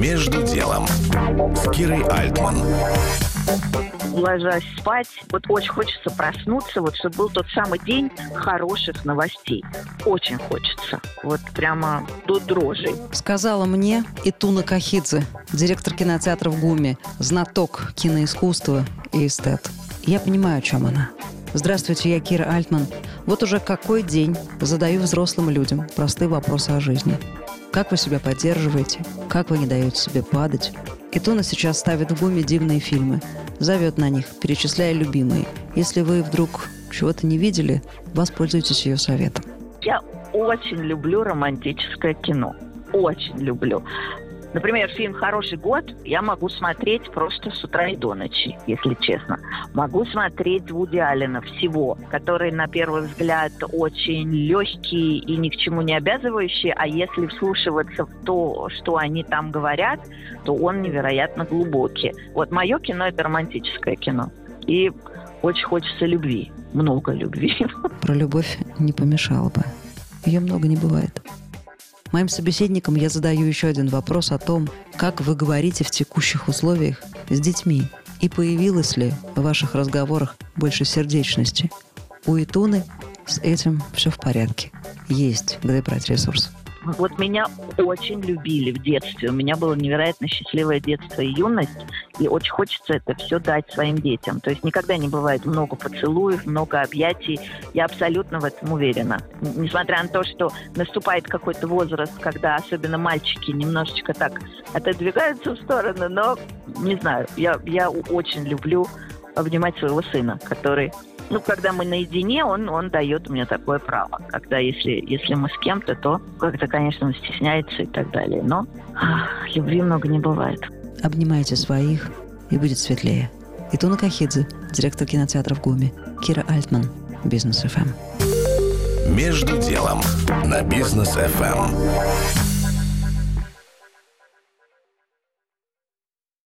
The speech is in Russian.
Между делом с Кирой Альтман. ложась спать, вот очень хочется проснуться, вот чтобы был тот самый день хороших новостей. Очень хочется. Вот прямо до дрожи. Сказала мне Итуна Кахидзе, директор кинотеатра в ГУМе, знаток киноискусства и эстет. Я понимаю, о чем она. Здравствуйте, я Кира Альтман. Вот уже какой день задаю взрослым людям простые вопросы о жизни. Как вы себя поддерживаете? Как вы не даете себе падать? Итуна сейчас ставит в ГУМе дивные фильмы. Зовет на них, перечисляя любимые. Если вы вдруг чего-то не видели, воспользуйтесь ее советом. Я очень люблю романтическое кино. Очень люблю. Например, фильм «Хороший год» я могу смотреть просто с утра и до ночи, если честно. Могу смотреть Вуди Аллена всего, который, на первый взгляд, очень легкий и ни к чему не обязывающий, а если вслушиваться в то, что они там говорят, то он невероятно глубокий. Вот мое кино – это романтическое кино. И очень хочется любви, много любви. Про любовь не помешало бы. Ее много не бывает. Моим собеседникам я задаю еще один вопрос о том, как вы говорите в текущих условиях с детьми и появилось ли в ваших разговорах больше сердечности. У Итуны с этим все в порядке. Есть где брать ресурс. Вот меня очень любили в детстве. У меня было невероятно счастливое детство и юность. И очень хочется это все дать своим детям. То есть никогда не бывает много поцелуев, много объятий. Я абсолютно в этом уверена. Несмотря на то, что наступает какой-то возраст, когда особенно мальчики немножечко так отодвигаются в сторону, но не знаю, я, я очень люблю обнимать своего сына, который ну, когда мы наедине, он, он дает мне такое право. Когда если, если мы с кем-то, то как-то, конечно, он стесняется и так далее. Но ах, любви много не бывает. Обнимайте своих, и будет светлее. Итуна Кахидзе, директор кинотеатра в ГУМе. Кира Альтман, Бизнес ФМ. Между делом на Бизнес ФМ.